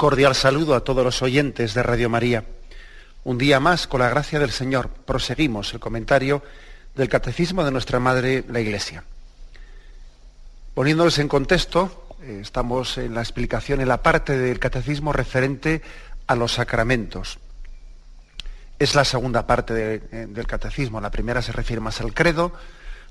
Cordial saludo a todos los oyentes de Radio María. Un día más, con la gracia del Señor, proseguimos el comentario del Catecismo de nuestra Madre, la Iglesia. Poniéndoles en contexto, eh, estamos en la explicación, en la parte del Catecismo referente a los sacramentos. Es la segunda parte eh, del Catecismo. La primera se refiere más al credo,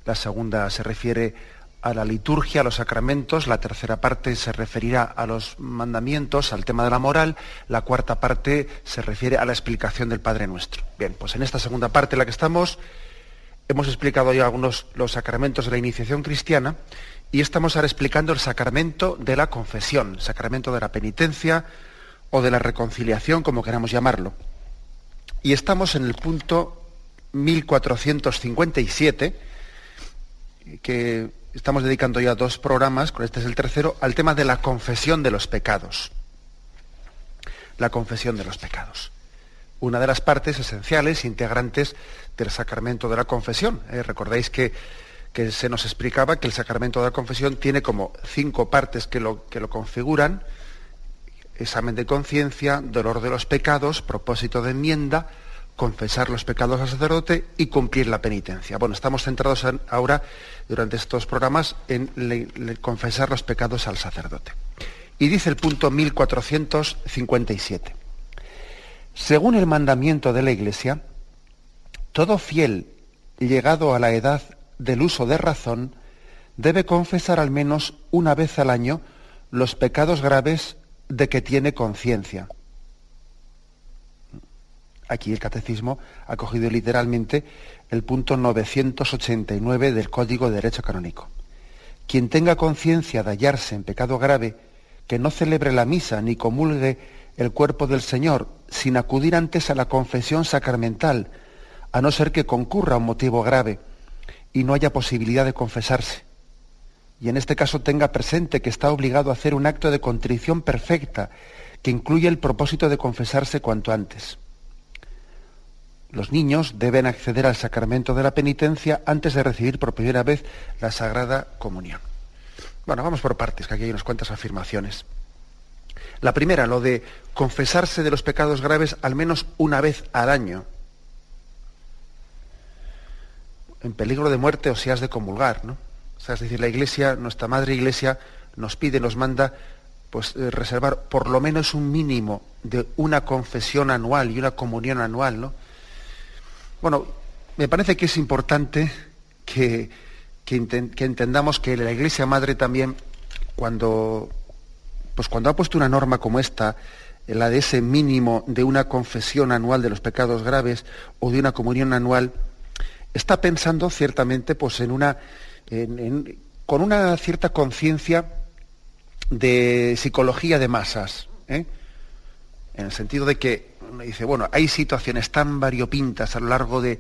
la segunda se refiere a la liturgia, a los sacramentos, la tercera parte se referirá a los mandamientos, al tema de la moral, la cuarta parte se refiere a la explicación del Padre Nuestro. Bien, pues en esta segunda parte en la que estamos hemos explicado ya algunos los sacramentos de la iniciación cristiana y estamos ahora explicando el sacramento de la confesión, sacramento de la penitencia o de la reconciliación, como queramos llamarlo. Y estamos en el punto 1457, que estamos dedicando ya dos programas, con este es el tercero, al tema de la confesión de los pecados. La confesión de los pecados. Una de las partes esenciales, integrantes del sacramento de la confesión. ¿eh? Recordáis que, que, se nos explicaba que el sacramento de la confesión tiene como cinco partes que lo, que lo configuran. Examen de conciencia, dolor de los pecados, propósito de enmienda, confesar los pecados al sacerdote y cumplir la penitencia. Bueno, estamos centrados ahora, durante estos programas, en confesar los pecados al sacerdote. Y dice el punto 1457. Según el mandamiento de la Iglesia, todo fiel llegado a la edad del uso de razón debe confesar al menos una vez al año los pecados graves de que tiene conciencia aquí el catecismo ha cogido literalmente el punto 989 del Código de Derecho Canónico. Quien tenga conciencia de hallarse en pecado grave, que no celebre la misa ni comulgue el cuerpo del Señor sin acudir antes a la confesión sacramental, a no ser que concurra un motivo grave y no haya posibilidad de confesarse. Y en este caso tenga presente que está obligado a hacer un acto de contrición perfecta que incluye el propósito de confesarse cuanto antes los niños deben acceder al sacramento de la penitencia antes de recibir por primera vez la Sagrada Comunión. Bueno, vamos por partes, que aquí hay unas cuantas afirmaciones. La primera, lo de confesarse de los pecados graves al menos una vez al año. En peligro de muerte o si has de comulgar, ¿no? O sea, es decir, la Iglesia, nuestra Madre Iglesia, nos pide, nos manda, pues eh, reservar por lo menos un mínimo de una confesión anual y una comunión anual, ¿no? Bueno, me parece que es importante que, entendamos que la Iglesia Madre también, cuando, pues cuando ha puesto una norma como esta, la de ese mínimo de una confesión anual de los pecados graves o de una comunión anual, está pensando ciertamente pues, en una, con una cierta conciencia de psicología de masas, ¿eh? en el sentido de que me dice, bueno, hay situaciones tan variopintas a lo largo de,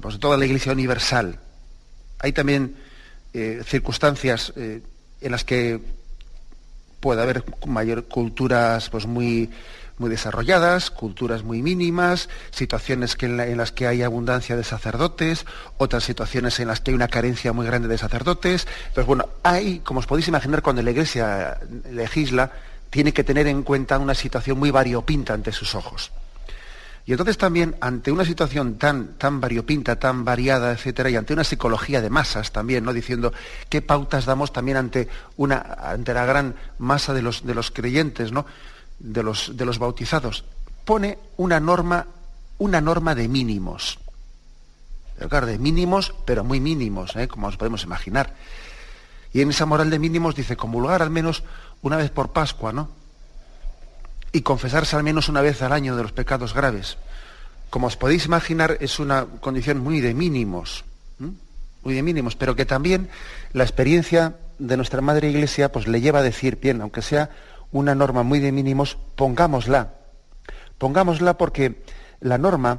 pues toda la Iglesia Universal. Hay también eh, circunstancias eh, en las que puede haber mayor culturas pues muy, muy desarrolladas, culturas muy mínimas, situaciones que en, las que hay abundancia de sacerdotes, otras situaciones en las que hay una carencia muy grande de sacerdotes. Entonces, bueno, hay, como os podéis imaginar, cuando la Iglesia legisla, tiene que tener en cuenta una situación muy variopinta ante sus ojos. Y entonces también, ante una situación tan, variopinta, tan variada, etcétera, y ante una psicología de masas también, ¿no? Diciendo qué pautas damos también ante, una, ante la gran masa de los, creyentes, ¿no? De los, de los bautizados. Pone una norma, una norma de mínimos. Claro, de mínimos, pero muy mínimos, ¿eh? como nos podemos imaginar. Y en esa moral de mínimos dice comulgar al menos una vez por Pascua, ¿no? y confesarse al menos una vez al año de los pecados graves. Como os podéis imaginar, es una condición muy de mínimos, muy de mínimos, pero que también la experiencia de nuestra Madre Iglesia pues, le lleva a decir, bien, aunque sea una norma muy de mínimos, pongámosla. Pongámosla porque la norma,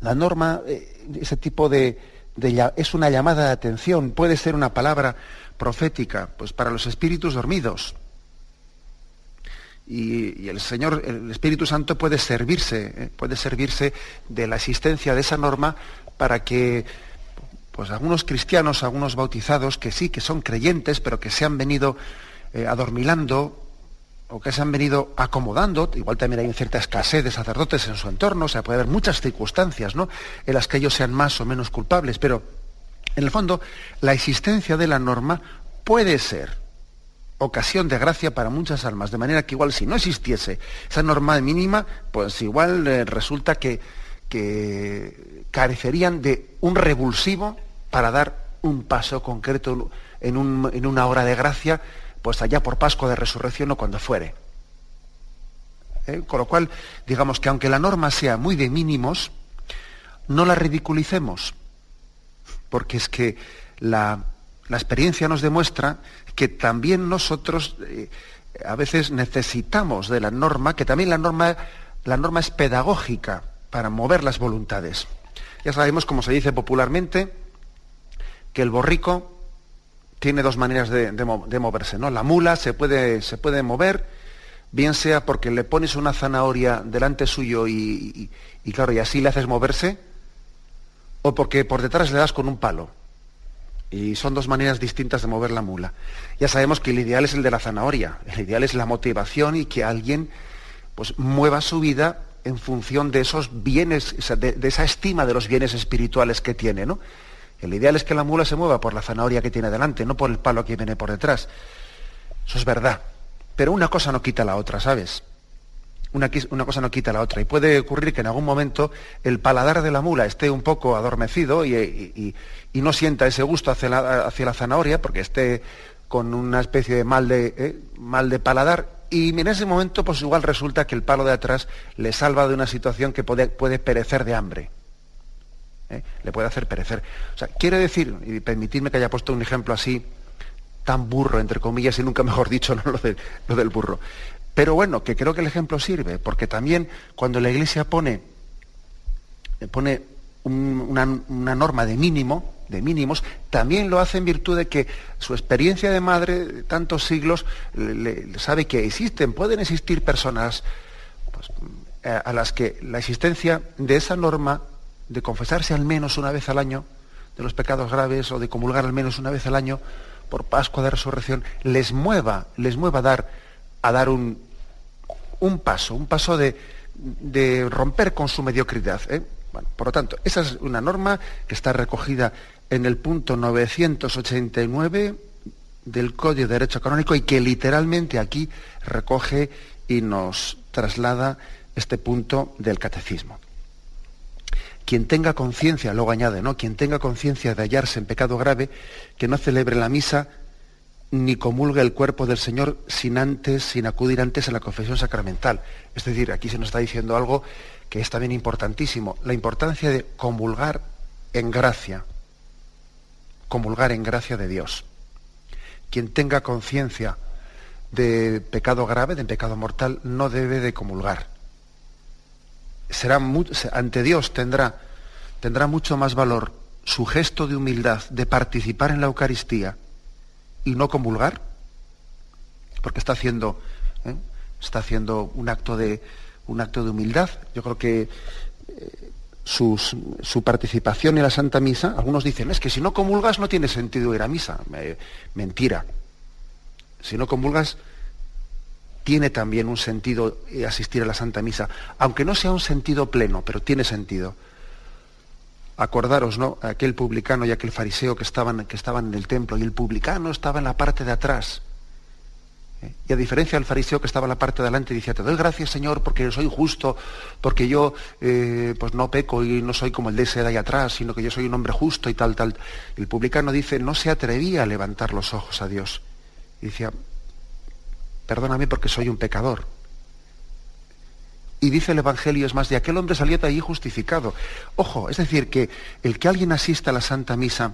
la norma, eh, ese tipo de, de, es una llamada de atención, puede ser una palabra profética, pues para los espíritus dormidos. Y, el Señor, el Espíritu Santo puede servirse, eh, puede servirse de la existencia de esa norma para que pues algunos cristianos, algunos bautizados, que sí, que son creyentes, pero que se han venido eh, adormilando o que se han venido acomodando, igual también hay una cierta escasez de sacerdotes en su entorno, o sea, puede haber muchas circunstancias ¿no? en las que ellos sean más o menos culpables, pero en el fondo la existencia de la norma puede ser ocasión de gracia para muchas almas, de manera que igual si no existiese esa norma mínima, pues igual eh, resulta que, que, carecerían de un revulsivo para dar un paso concreto en, una hora de gracia, pues allá por Pascua de Resurrección o cuando fuere. ¿Eh? Con lo cual, digamos que aunque la norma sea muy de mínimos, no la ridiculicemos, porque es que la, experiencia nos demuestra que también nosotros eh, a veces necesitamos de la norma, que también la norma, la norma es pedagógica para mover las voluntades. Ya sabemos, como se dice popularmente, que el borrico tiene dos maneras de, moverse. ¿no? La mula se puede, se puede, mover, bien sea porque le pones una zanahoria delante suyo y, claro, y así le haces moverse, o porque por detrás le das con un palo. Y son dos maneras distintas de mover la mula. Ya sabemos que el ideal es el de la zanahoria. El ideal es la motivación y que alguien pues, mueva su vida en función de esos bienes, de, esa estima de los bienes espirituales que tiene. ¿no? El ideal es que la mula se mueva por la zanahoria que tiene delante, no por el palo que viene por detrás. Eso es verdad. Pero una cosa no quita la otra, ¿sabes? Una, cosa no quita la otra. Y puede ocurrir que en algún momento el paladar de la mula esté un poco adormecido y, no sienta ese gusto hacia la, zanahoria, porque esté con una especie de mal de, eh, mal de paladar. Y en ese momento, pues igual resulta que el palo de atrás le salva de una situación que puede, puede perecer de hambre. ¿eh? Le puede hacer perecer. O sea, quiere decir, y permitidme que haya puesto un ejemplo así, tan burro, entre comillas, y nunca mejor dicho, ¿no? lo del burro. Pero bueno, que creo que el ejemplo sirve, porque también cuando la Iglesia pone, pone una, norma de mínimo, de mínimos, también lo hace en virtud de que su experiencia de madre de tantos siglos le, sabe que existen, pueden existir personas pues, a las que la existencia de esa norma de confesarse al menos una vez al año de los pecados graves o de comulgar al menos una vez al año por Pascua de Resurrección les mueva, les mueva a dar, a dar un, un paso, un paso de, romper con su mediocridad. ¿eh? por lo tanto, esa es una norma que está recogida en el punto 989 del Código de Derecho Canónico y que literalmente aquí recoge y nos traslada este punto del catecismo. Quien tenga conciencia, luego añade, ¿no? Quien tenga conciencia de hallarse en pecado grave, que no celebre la misa ni comulga el cuerpo del Señor sin antes, sin acudir antes a la confesión sacramental. Es decir, aquí se nos está diciendo algo que es también importantísimo, la importancia de comulgar en gracia, comulgar en gracia de Dios. Quien tenga conciencia de pecado grave, de pecado mortal, no debe de comulgar. Será ante Dios tendrá, tendrá mucho más valor su gesto de humildad, de participar en la Eucaristía, y no comulgar, porque está haciendo, ¿eh? está haciendo un acto de un acto de humildad. Yo creo que eh, su participación en la Santa Misa, algunos dicen, es que si no comulgas no tiene sentido ir a misa. mentira. Si no comulgas, tiene también un sentido asistir a la Santa Misa, aunque no sea un sentido pleno, pero tiene sentido. Acordaros, ¿no? Aquel publicano y aquel fariseo que estaban, que estaban en el templo y el publicano estaba en la parte de atrás. Y a diferencia del fariseo que estaba en la parte de adelante, decía, te doy gracias Señor porque soy justo, porque yo eh, pues no peco y no soy como el de ese de ahí atrás, sino que yo soy un hombre justo y tal, tal. El publicano dice, no se atrevía a levantar los ojos a Dios. Y decía, perdóname porque soy un pecador. Y dice el Evangelio, es más, de aquel hombre salió de allí justificado. Ojo, es decir, que el que alguien asista a la Santa Misa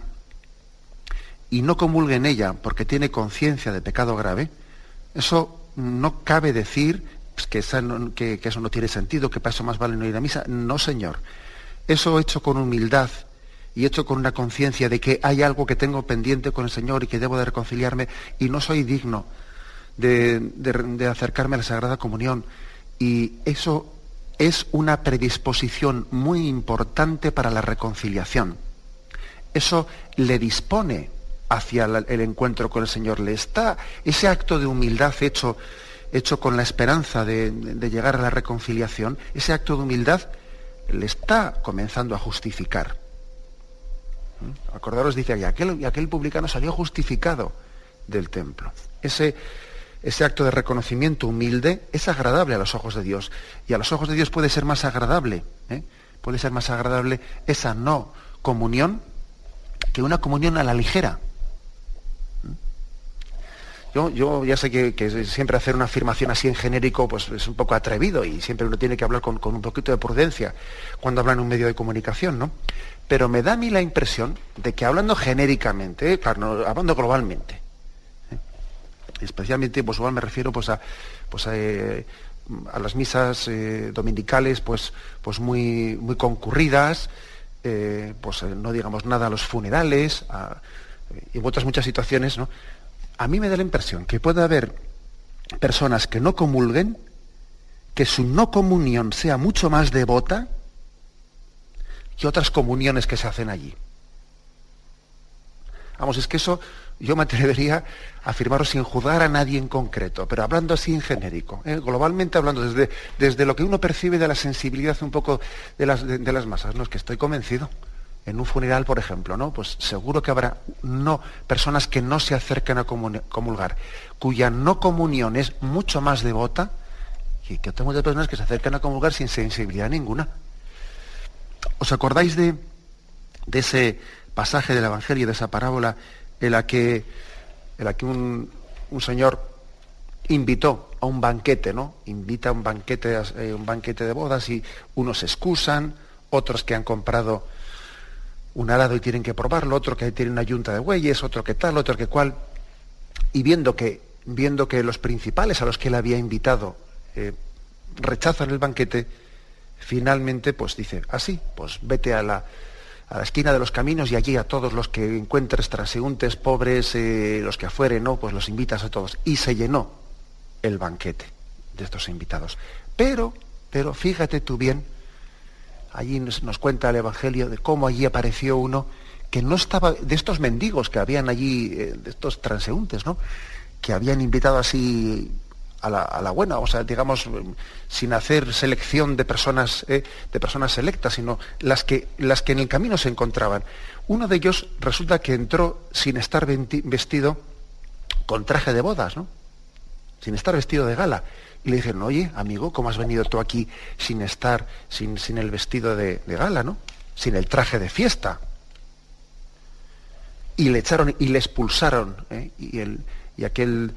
y no comulgue en ella porque tiene conciencia de pecado grave, eso no cabe decir pues, que, eso no tiene sentido, que para eso más vale no ir a misa. No, Señor. Eso hecho con humildad y hecho con una conciencia de que hay algo que tengo pendiente con el Señor y que debo de reconciliarme y no soy digno de, acercarme a la Sagrada Comunión. Y eso es una predisposición muy importante para la reconciliación. Eso le dispone hacia el encuentro con el Señor. Le está ese acto de humildad hecho, hecho con la esperanza de, llegar a la reconciliación, ese acto de humildad le está comenzando a justificar. ¿Mm? Acordaros, dice, y aquel, y aquel publicano salió justificado del templo. Ese, ese acto de reconocimiento humilde es agradable a los ojos de Dios. Y a los ojos de Dios puede ser más agradable, ¿eh? puede ser más agradable esa no comunión que una comunión a la ligera. Yo, yo ya sé que, siempre hacer una afirmación así en genérico pues es un poco atrevido y siempre uno tiene que hablar con, un poquito de prudencia cuando habla en un medio de comunicación, ¿no? Pero me da a mí la impresión de que hablando genéricamente, claro, hablando globalmente, especialmente pues igual me refiero pues a, pues a, eh, las misas eh, dominicales pues, pues muy, muy concurridas, eh, pues no digamos nada a los funerales y en otras muchas situaciones, ¿no? A mí me da la impresión que puede haber personas que no comulguen, que su no comunión sea mucho más devota que otras comuniones que se hacen allí. Vamos, es que eso yo me atrevería a afirmarlo sin juzgar a nadie en concreto, pero hablando así en genérico, ¿eh? globalmente hablando desde, desde, lo que uno percibe de la sensibilidad un poco de las, de, las masas, ¿no? es que estoy convencido. En un funeral, por ejemplo, ¿no? Pues seguro que habrá no, personas que no se acercan a comulgar, cuya no comunión es mucho más devota, que tengo de personas que se acercan a comulgar sin sensibilidad ninguna. ¿Os acordáis de, de ese pasaje del Evangelio, de esa parábola en la que, en la que un, señor invitó a un banquete, ¿no? Invita a un banquete, eh, un banquete de bodas y unos se excusan, otros que han comprado un arado y tienen que probarlo, otro que tiene una yunta de bueyes, otro que tal, otro que cual. Y viendo que, viendo que los principales a los que él había invitado eh, rechazan el banquete, finalmente pues dice, así, ah, pues vete a la, a la esquina de los caminos y allí a todos los que encuentres transeúntes, pobres, eh, los que afuere, ¿no? Pues los invitas a todos. Y se llenó el banquete de estos invitados. Pero, pero fíjate tú bien, allí nos, cuenta el Evangelio de cómo allí apareció uno que no estaba, de estos mendigos que habían allí, eh, de estos transeúntes, ¿no? Que habían invitado así a la, buena, o sea, digamos, sin hacer selección de personas, eh, de personas selectas, sino las que, las que en el camino se encontraban. Uno de ellos resulta que entró sin estar vestido con traje de bodas, ¿no? Sin estar vestido de gala. Y le dijeron, oye, amigo, ¿cómo has venido tú aquí sin estar, sin, sin el vestido de, gala, ¿no? Sin el traje de fiesta. Y le echaron y le expulsaron. ¿eh? Y, el, y aquel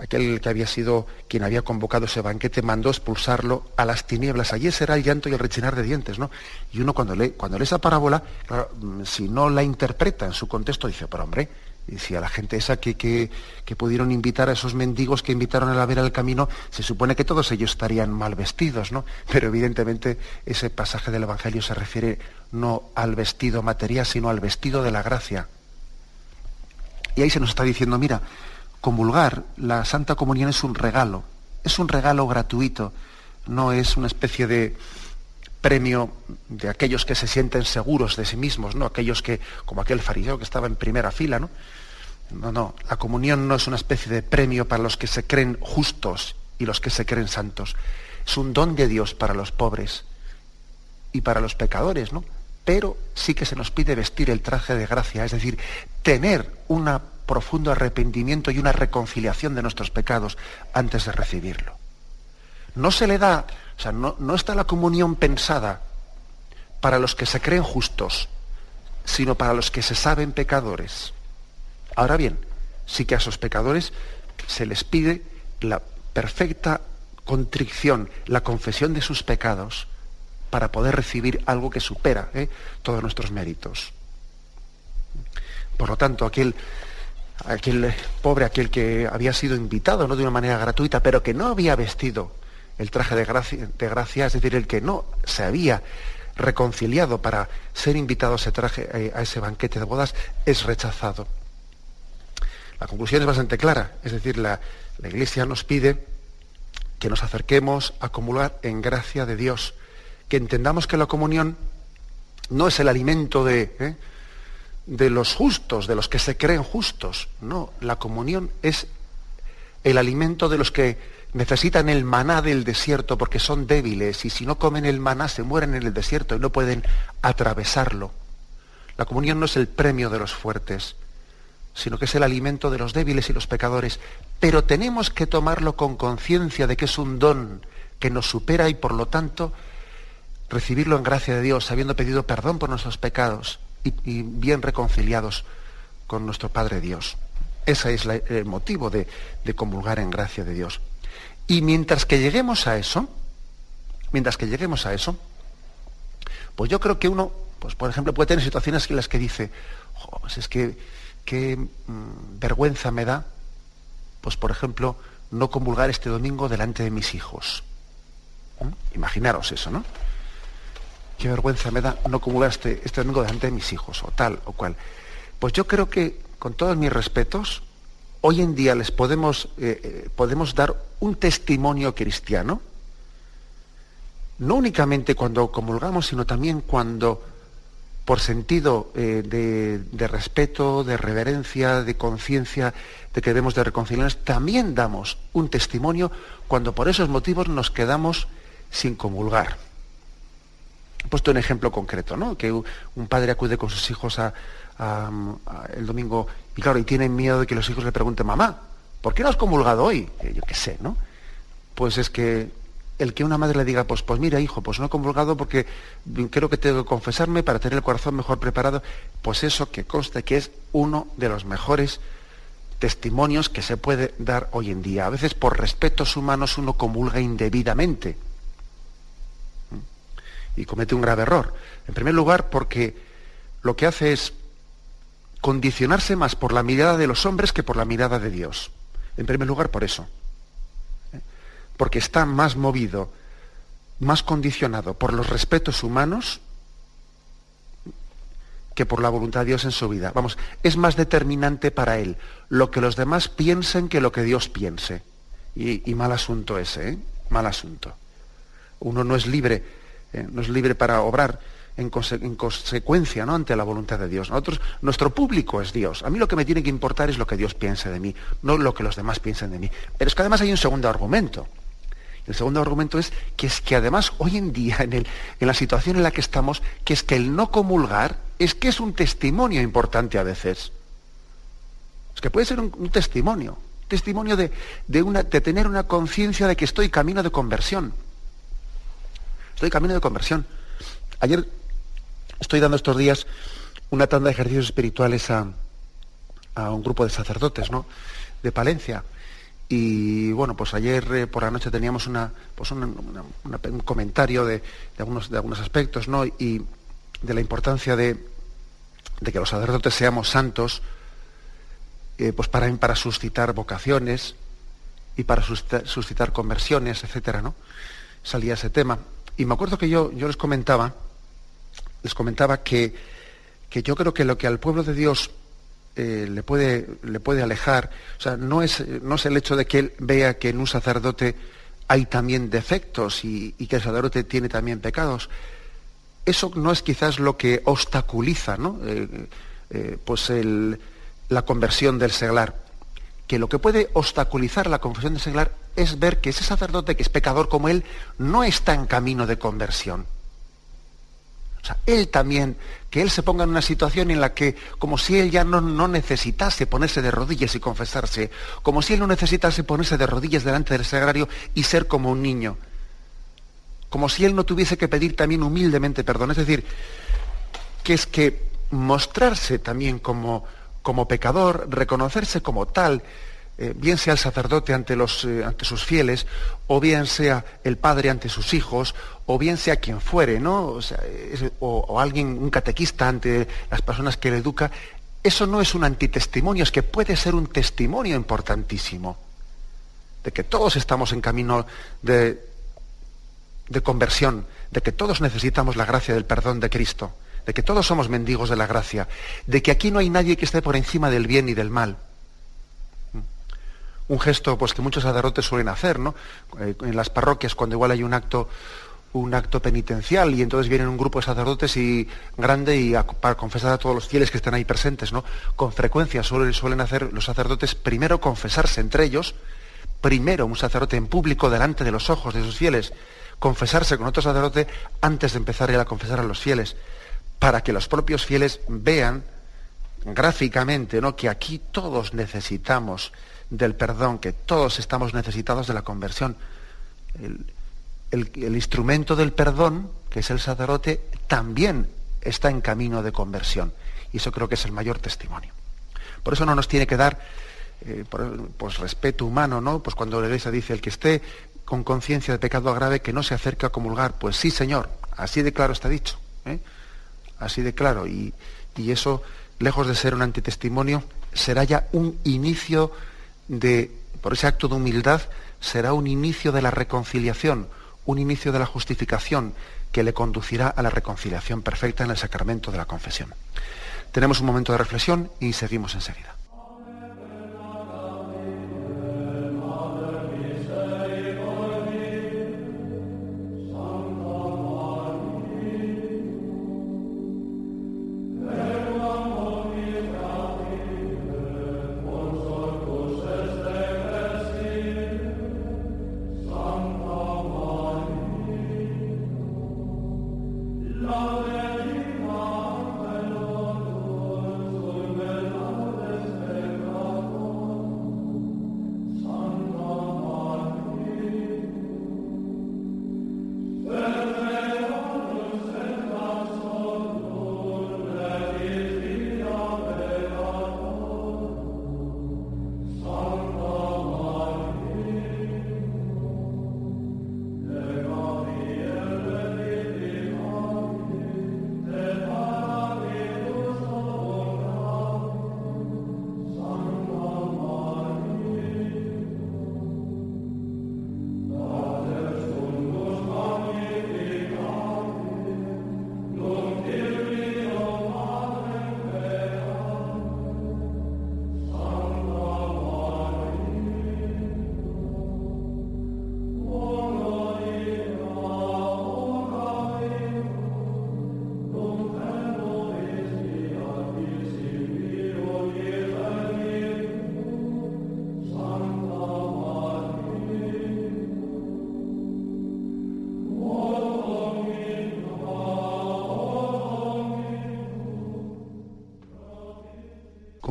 aquel que había sido quien había convocado ese banquete, mandó expulsarlo a las tinieblas. Allí será el llanto y el rechinar de dientes, ¿no? Y uno cuando lee, cuando lee esa parábola, mm, si no la interpreta en su contexto, dice, pero hombre, y si a la gente esa que, que, pudieron invitar a esos mendigos que invitaron a la vera del camino, se supone que todos ellos estarían mal vestidos, ¿no? Pero evidentemente ese pasaje del Evangelio se refiere no al vestido material, sino al vestido de la gracia. Y ahí se nos está diciendo, mira, comulgar, la Santa Comunión es un regalo, es un regalo gratuito, no es una especie de premio de aquellos que se sienten seguros de sí mismos, ¿no? Aquellos que, como aquel fariseo que estaba en primera fila, ¿no? No, no, la comunión no es una especie de premio para los que se creen justos y los que se creen santos. Es un don de Dios para los pobres y para los pecadores, ¿no? Pero sí que se nos pide vestir el traje de gracia, es decir, tener una profundo arrepentimiento y una reconciliación de nuestros pecados antes de recibirlo. No se le da, o sea, no, no está la comunión pensada para los que se creen justos, sino para los que se saben pecadores. Ahora bien, sí que a esos pecadores se les pide la perfecta contrición, la confesión de sus pecados, para poder recibir algo que supera ¿eh? todos nuestros méritos. Por lo tanto, aquel, aquel pobre, aquel que había sido invitado ¿no? de una manera gratuita, pero que no había vestido el traje de gracia, es decir, el que no se había reconciliado para ser invitado a ese, traje, eh, a ese banquete de bodas, es rechazado. La conclusión es bastante clara, es decir, la, la Iglesia nos pide que nos acerquemos a acumular en gracia de Dios, que entendamos que la comunión no es el alimento de, ¿eh? De los justos, de los que se creen justos, no, la comunión es el alimento de los que necesitan el maná del desierto porque son débiles y si no comen el maná se mueren en el desierto y no pueden atravesarlo. La comunión no es el premio de los fuertes, sino que es el alimento de los débiles y los pecadores. Pero tenemos que tomarlo con conciencia de que es un don que nos supera y por lo tanto recibirlo en gracia de Dios, habiendo pedido perdón por nuestros pecados y, bien reconciliados con nuestro Padre Dios. Ese es el motivo de, de comulgar en gracia de Dios. Y mientras que lleguemos a eso, mientras que lleguemos a eso, pues yo creo que uno, pues por ejemplo, puede tener situaciones en las que dice, pues es que qué mm, vergüenza me da, pues por ejemplo, no comulgar este domingo delante de mis hijos. ¿Mm? Imaginaros eso, ¿no? Qué vergüenza me da no comulgar este, este, domingo delante de mis hijos, o tal, o cual. Pues yo creo que, con todos mis respetos, hoy en día les podemos, eh, eh, podemos dar un testimonio cristiano, no únicamente cuando comulgamos, sino también cuando por sentido eh, de, respeto, de reverencia, de conciencia, de que debemos de reconciliarnos, también damos un testimonio cuando por esos motivos nos quedamos sin comulgar. He puesto un ejemplo concreto, ¿no? Que un padre acude con sus hijos el domingo y claro, y tienen miedo de que los hijos le pregunten, mamá, ¿por qué no has comulgado hoy? Yo qué sé, ¿no? Pues es que el que una madre le diga, pues, pues mira, hijo, pues no he convulgado porque creo que tengo que confesarme para tener el corazón mejor preparado, pues eso que conste que es uno de los mejores testimonios que se puede dar hoy en día. A veces por respetos humanos uno comulga indebidamente y comete un grave error. En primer lugar, porque lo que hace es condicionarse más por la mirada de los hombres que por la mirada de Dios. En primer lugar, por eso porque está más movido, más condicionado por los respetos humanos que por la voluntad de Dios en su vida. Vamos, es más determinante para él lo que los demás piensen que lo que Dios piense. Y, mal asunto ese, ¿eh? Mal asunto. Uno no es libre, eh, no es libre para obrar en, consecuencia ¿no? ante la voluntad de Dios. Nosotros, nuestro público es Dios. A mí lo que me tiene que importar es lo que Dios piense de mí, no lo que los demás piensen de mí. Pero es que además hay un segundo argumento. El segundo argumento es que es que además hoy en día, en, la situación en la que estamos, que es que el no comulgar es que es un testimonio importante a veces. Es que puede ser un, testimonio, testimonio una, de tener una conciencia de que estoy camino de conversión. Estoy camino de conversión. Ayer estoy dando estos días una tanda de ejercicios espirituales a, a un grupo de sacerdotes, ¿no? De Palencia. Y bueno, pues ayer eh, por la noche teníamos una, pues un comentario de, algunos, de algunos aspectos, ¿no? Y de la importancia de, que los sacerdotes seamos santos, eh, pues para, para suscitar vocaciones y para suscitar, conversiones, etcétera, ¿no? Salía ese tema. Y me acuerdo que yo, yo les comentaba, les comentaba que, que yo creo que lo que al pueblo de Dios eh, le, puede, le puede alejar. O sea, no es, no es el hecho de que él vea que en un sacerdote hay también defectos y, que el sacerdote tiene también pecados. Eso no es quizás lo que obstaculiza ¿no? Eh, eh, pues la conversión del seglar. Que lo que puede obstaculizar la conversión del seglar es ver que ese sacerdote que es pecador como él no está en camino de conversión. O sea, él también, que él se ponga en una situación en la que, como si él ya no, no, necesitase ponerse de rodillas y confesarse, como si él no necesitase ponerse de rodillas delante del sagrario y ser como un niño, como si él no tuviese que pedir también humildemente perdón. Es decir, que es que mostrarse también como, como pecador, reconocerse como tal, eh, bien sea el sacerdote ante, los, eh, ante sus fieles, o bien sea el padre ante sus hijos, o bien sea quien fuere, ¿no? O, alguien, un catequista ante las personas que le educa, eso no es un antitestimonio, es que puede ser un testimonio importantísimo de que todos estamos en camino de, de conversión, de que todos necesitamos la gracia del perdón de Cristo, de que todos somos mendigos de la gracia, de que aquí no hay nadie que esté por encima del bien y del mal un gesto pues, que muchos sacerdotes suelen hacer, ¿no? Eh, en las parroquias, cuando igual hay un acto, un acto penitencial y entonces vienen un grupo de sacerdotes y grande y para confesar a todos los fieles que están ahí presentes, ¿no? Con frecuencia suelen, suelen hacer los sacerdotes primero confesarse entre ellos, primero un sacerdote en público delante de los ojos de sus fieles, confesarse con otro sacerdote antes de empezar a confesar a los fieles, para que los propios fieles vean gráficamente ¿no? que aquí todos necesitamos del perdón, que todos estamos necesitados de la conversión. El, instrumento del perdón, que es el sacerdote, también está en camino de conversión. Y eso creo que es el mayor testimonio. Por eso no nos tiene que dar eh, pues, respeto humano, ¿no? Pues cuando la iglesia dice el que esté con conciencia de pecado grave que no se acerque a comulgar. Pues sí, Señor, así de claro está dicho. ¿eh? Así de claro. Y eso, lejos de ser un antitestimonio, será ya un inicio por ese acto de humildad, será un inicio de la reconciliación, un inicio de la justificación que le conducirá a la reconciliación perfecta en el sacramento de la confesión. Tenemos un momento de reflexión y seguimos enseguida.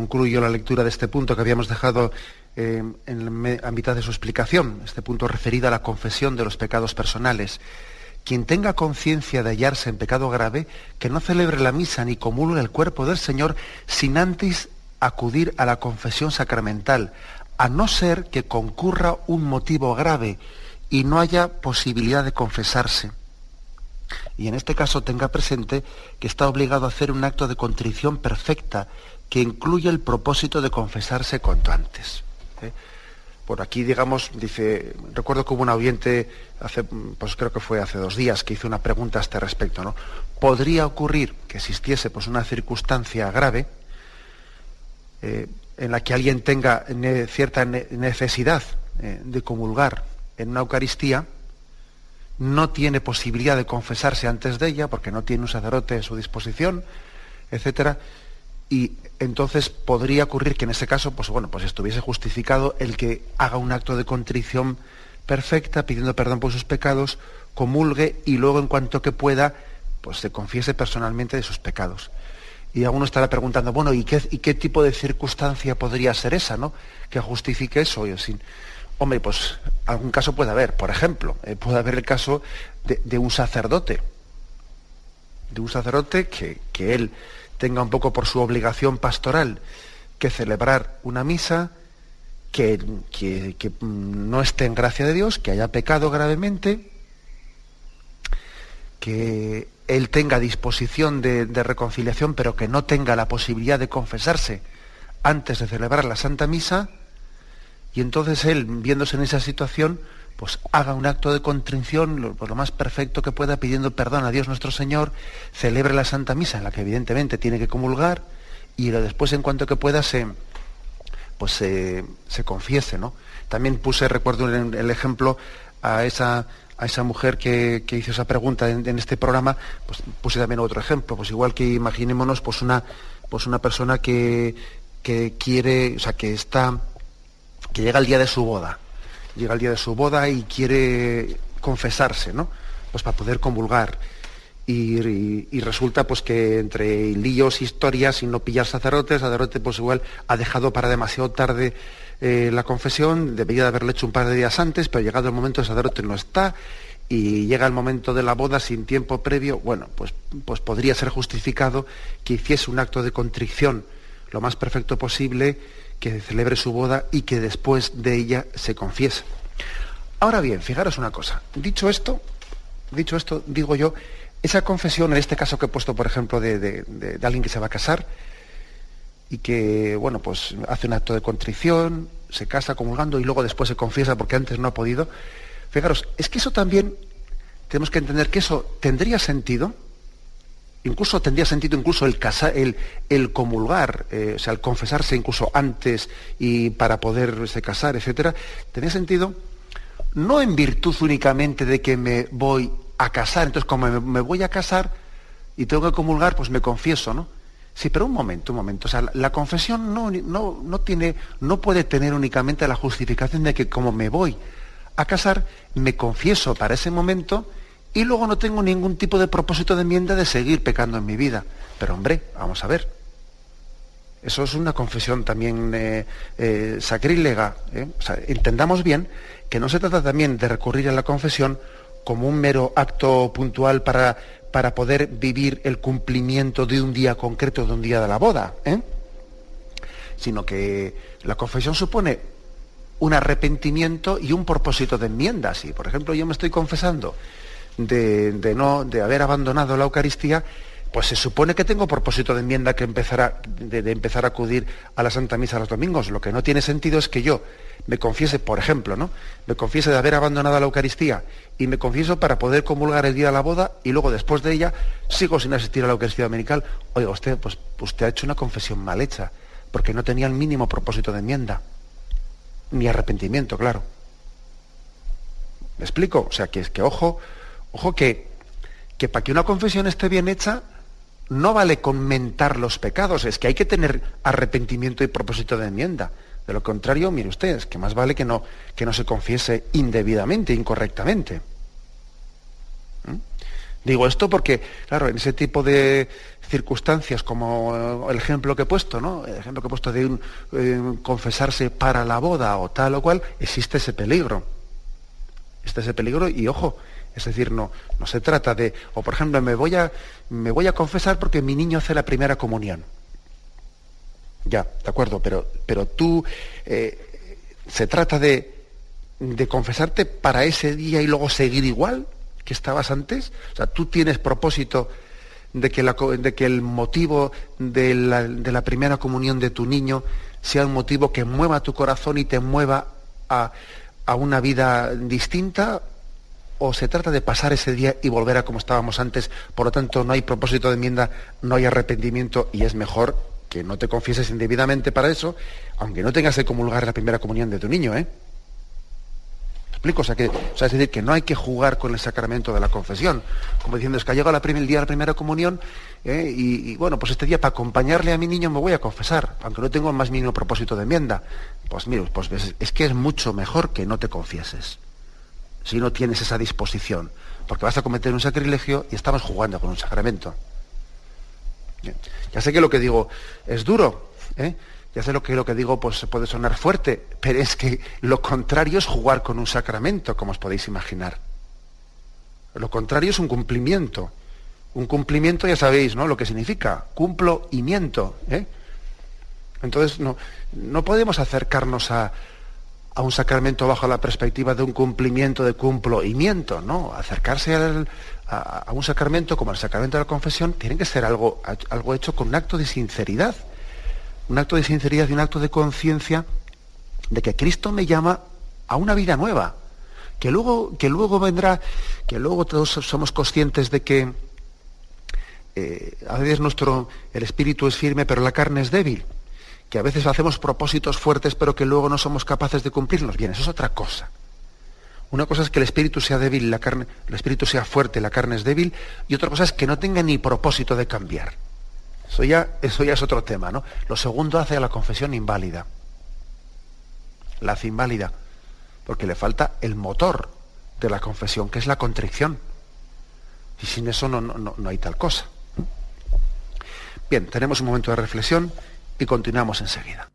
Concluyo la lectura de este punto que habíamos dejado eh, en a mitad de su explicación, este punto referido a la confesión de los pecados personales. Quien tenga conciencia de hallarse en pecado grave, que no celebre la misa ni comulgue el cuerpo del Señor sin antes acudir a la confesión sacramental, a no ser que concurra un motivo grave y no haya posibilidad de confesarse. Y en este caso tenga presente que está obligado a hacer un acto de contrición perfecta que incluye el propósito de confesarse cuanto antes. ¿eh? Por aquí, digamos, dice, recuerdo que hubo un oyente, hace, pues creo que fue hace dos días, que hizo una pregunta a este respecto, ¿no? ¿Podría ocurrir que existiese pues, una circunstancia grave eh, en la que alguien tenga cierta necesidad eh, de comulgar en una Eucaristía, no tiene posibilidad de confesarse antes de ella, porque no tiene un sacerdote a su disposición, etcétera, y entonces podría ocurrir que en ese caso, pues bueno, pues estuviese justificado el que haga un acto de contrición perfecta, pidiendo perdón por sus pecados, comulgue y luego en cuanto que pueda, pues se confiese personalmente de sus pecados. Y alguno estará preguntando, bueno, ¿y qué, y qué tipo de circunstancia podría ser esa, ¿no? Que justifique eso. Y sin... Hombre, pues algún caso puede haber. Por ejemplo, eh, puede haber el caso de, un sacerdote. De un sacerdote que él tenga un poco por su obligación pastoral que celebrar una misa que, no esté en gracia de Dios, que haya pecado gravemente, que él tenga disposición de, reconciliación, pero que no tenga la posibilidad de confesarse antes de celebrar la Santa Misa, y entonces él, viéndose en esa situación, pues haga un acto de contrición lo, lo más perfecto que pueda, pidiendo perdón a Dios nuestro Señor, celebre la Santa Misa, en la que evidentemente tiene que comulgar, y después en cuanto que pueda se, pues se, confiese, ¿no? También puse, recuerdo el, ejemplo, a esa, a esa mujer que, hizo esa pregunta en, este programa, pues puse también otro ejemplo, pues igual que imaginémonos pues una, pues una persona que, que quiere, o sea, que está, que llega el día de su boda, llega el día de su boda y quiere confesarse, ¿no? Pues para poder convulgar y, resulta pues que entre líos, historias y no pillar sacerdotes, sacerdote pues igual ha dejado para demasiado tarde eh, la confesión, debería de haberlo hecho un par de días antes, pero llegado el momento el sacerdote no está. Y llega el momento de la boda sin tiempo previo, bueno, pues, pues podría ser justificado que hiciese un acto de contrición lo más perfecto posible, que celebre su boda y que después de ella se confiese. Ahora bien, fijaros una cosa, dicho esto, dicho esto, digo yo, esa confesión, en este caso que he puesto, por ejemplo, de, alguien que se va a casar y que, bueno, pues hace un acto de contrición, se casa comulgando y luego después se confiesa porque antes no ha podido. Fijaros, es que eso también tenemos que entender que eso tendría sentido, incluso tendría sentido incluso el, el, el comulgar, eh, o sea, el confesarse incluso antes y para poderse casar, etcétera, tendría sentido no en virtud únicamente de que me voy a casar. Entonces, como me, voy a casar y tengo que comulgar, pues me confieso, ¿no? Sí, pero un momento, un momento. O sea, la, confesión no, no, no, tiene, no puede tener únicamente la justificación de que como me voy a casar, me confieso para ese momento y luego no tengo ningún tipo de propósito de enmienda de seguir pecando en mi vida. Pero hombre, vamos a ver. Eso es una confesión también eh, eh, sacrílega. ¿eh? Entendamos bien que no se trata también de recurrir a la confesión como un mero acto puntual para, para poder vivir el cumplimiento de un día concreto, de un día de la boda, ¿eh? sino que la confesión supone un arrepentimiento y un propósito de enmienda. Si, por ejemplo, yo me estoy confesando de, no, de haber abandonado la Eucaristía, pues se supone que tengo propósito de enmienda que empezar de, empezar a acudir a la Santa Misa los domingos. Lo que no tiene sentido es que yo me confiese, por ejemplo, ¿no? Me confiese de haber abandonado la Eucaristía y me confieso para poder comulgar el día de la boda y luego después de ella sigo sin asistir a la Eucaristía Dominical. Oiga, usted, pues usted ha hecho una confesión mal hecha, porque no tenía el mínimo propósito de enmienda, ni arrepentimiento, claro. ¿Me explico? O sea, que es que ojo, ojo que, que para que una confesión esté bien hecha, no vale con mentar los pecados, es que hay que tener arrepentimiento y propósito de enmienda. De lo contrario, mire usted, es que más vale que no, que no se confiese indebidamente, incorrectamente. ¿Mm? Digo esto porque, claro, en ese tipo de circunstancias, como el ejemplo que he puesto, ¿no? El ejemplo que he puesto de eh, confesarse para la boda o tal o cual, existe ese peligro. Existe ese peligro y ojo, es decir, no, no se trata de, o por ejemplo, me voy, a, me voy a confesar porque mi niño hace la primera comunión. Ya, de acuerdo, pero, pero tú, eh, se trata de, de confesarte para ese día y luego seguir igual que estabas antes. O sea, tú tienes propósito de que, la, de que el motivo de la, de la, primera comunión de tu niño sea un motivo que mueva tu corazón y te mueva a, a una vida distinta o se trata de pasar ese día y volver a como estábamos antes, por lo tanto no hay propósito de enmienda, no hay arrepentimiento y es mejor que no te confieses indebidamente para eso, aunque no tengas que comulgar la primera comunión de tu niño, ¿eh? explico? O sea, que, es decir, que no hay que jugar con el sacramento de la confesión. Como diciendo, es que ha llegado la el día de la primera comunión ¿eh? y, bueno, pues este día para acompañarle a mi niño me voy a confesar, aunque no tengo más mínimo propósito de enmienda. Pues mire, pues es que es mucho mejor que no te confieses si no tienes esa disposición, porque vas a cometer un sacrilegio y estamos jugando con un sacramento. Ya sé que lo que digo es duro, ¿eh? ya sé lo que lo que digo pues puede sonar fuerte, pero es que lo contrario es jugar con un sacramento, como os podéis imaginar. Lo contrario es un cumplimiento. Un cumplimiento ya sabéis, ¿no? Lo que significa, cumplo y miento. ¿eh? Entonces no, no podemos acercarnos a, a un sacramento bajo la perspectiva de un cumplimiento de cumplimiento, no, acercarse a, un sacramento como el sacramento de la confesión tiene que ser algo, algo hecho con un acto de sinceridad, un acto de sinceridad y un acto de conciencia de que Cristo me llama a una vida nueva, que luego, que luego vendrá, que luego todos somos conscientes de que eh, a veces nuestro, el espíritu es firme, pero la carne es débil que a veces hacemos propósitos fuertes pero que luego no somos capaces de cumplirlos. Bien, eso es otra cosa. Una cosa es que el espíritu sea débil, la carne, el espíritu sea fuerte, la carne es débil, y otra cosa es que no tenga ni propósito de cambiar. Eso ya, eso ya es otro tema, ¿no? Lo segundo hace a la confesión inválida. La hace inválida, porque le falta el motor de la confesión, que es la contrición. Y sin eso no, no, no hay tal cosa. Bien, tenemos un momento de reflexión y continuamos enseguida.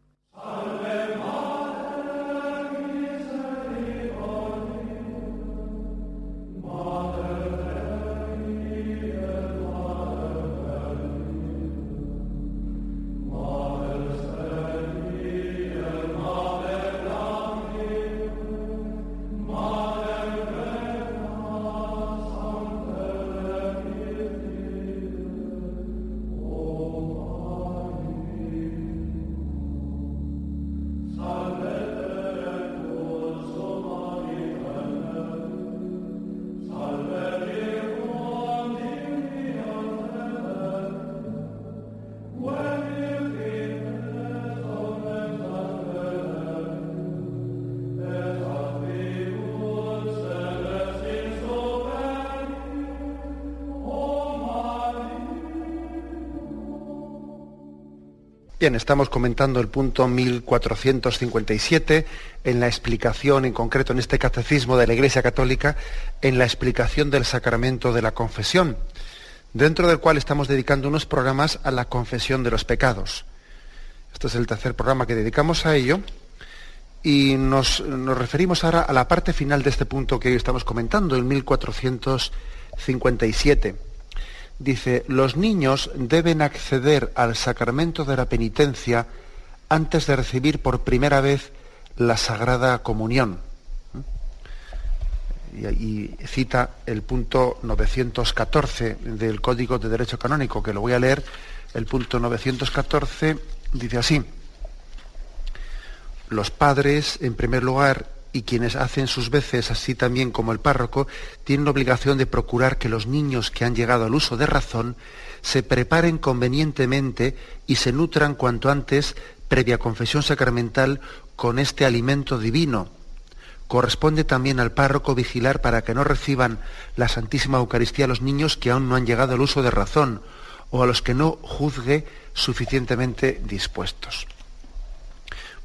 Estamos comentando el punto 1457 en la explicación, en concreto en este catecismo de la Iglesia Católica, en la explicación del sacramento de la confesión, dentro del cual estamos dedicando unos programas a la confesión de los pecados. Este es el tercer programa que dedicamos a ello y nos, nos referimos ahora a la parte final de este punto que hoy estamos comentando, el 1457 dice, los niños deben acceder al sacramento de la penitencia antes de recibir por primera vez la Sagrada Comunión. Y, cita el punto 914 del Código de Derecho Canónico, que lo voy a leer. El punto 914 dice así, los padres, en primer lugar, y quienes hacen sus veces, así también como el párroco, tienen obligación de procurar que los niños que han llegado al uso de razón se preparen convenientemente y se nutran cuanto antes, previa confesión sacramental, con este alimento divino. Corresponde también al párroco vigilar para que no reciban la Santísima Eucaristía a los niños que aún no han llegado al uso de razón o a los que no juzgue suficientemente dispuestos.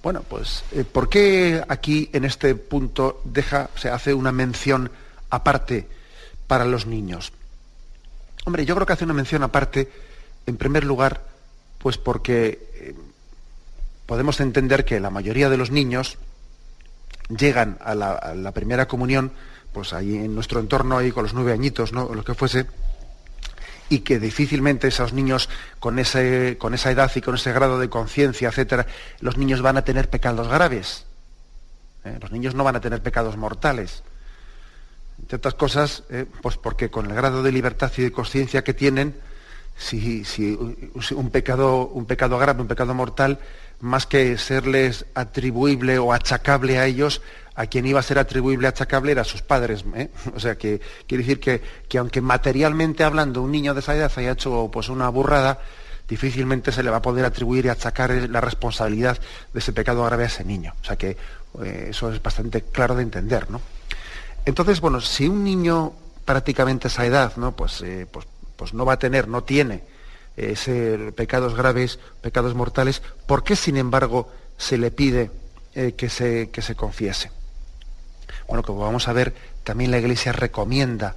Bueno, pues, eh, ¿por qué aquí en este punto deja, se hace una mención aparte para los niños? Hombre, yo creo que hace una mención aparte, en primer lugar, pues porque eh, podemos entender que la mayoría de los niños llegan a la, primera comunión, pues ahí en nuestro entorno, ahí con los nueve añitos, ¿no? Lo que fuese, y que difícilmente esos niños con, esa edad y con ese grado de conciencia, etcétera, los niños van a tener pecados graves. ¿eh? Los niños no van a tener pecados mortales. Entre otras cosas, ¿eh? pues porque con el grado de libertad y de conciencia que tienen, si, si, un, pecado, un pecado grave, un pecado mortal, más que serles atribuible o achacable a ellos, a quien iba a ser atribuible achacable era a sus padres. ¿eh? O sea, que quiere decir que, que, aunque materialmente hablando un niño de esa edad haya hecho pues, una burrada, difícilmente se le va a poder atribuir y achacar la responsabilidad de ese pecado grave a ese niño. O sea que eh, eso es bastante claro de entender. ¿no? Entonces, bueno, si un niño prácticamente esa edad, ¿no? Pues, eh, pues, pues no va a tener, no tiene ese, pecados graves, pecados mortales, ¿por qué sin embargo se le pide que, se, que se confiese? Bueno, como vamos a ver, también la Iglesia recomienda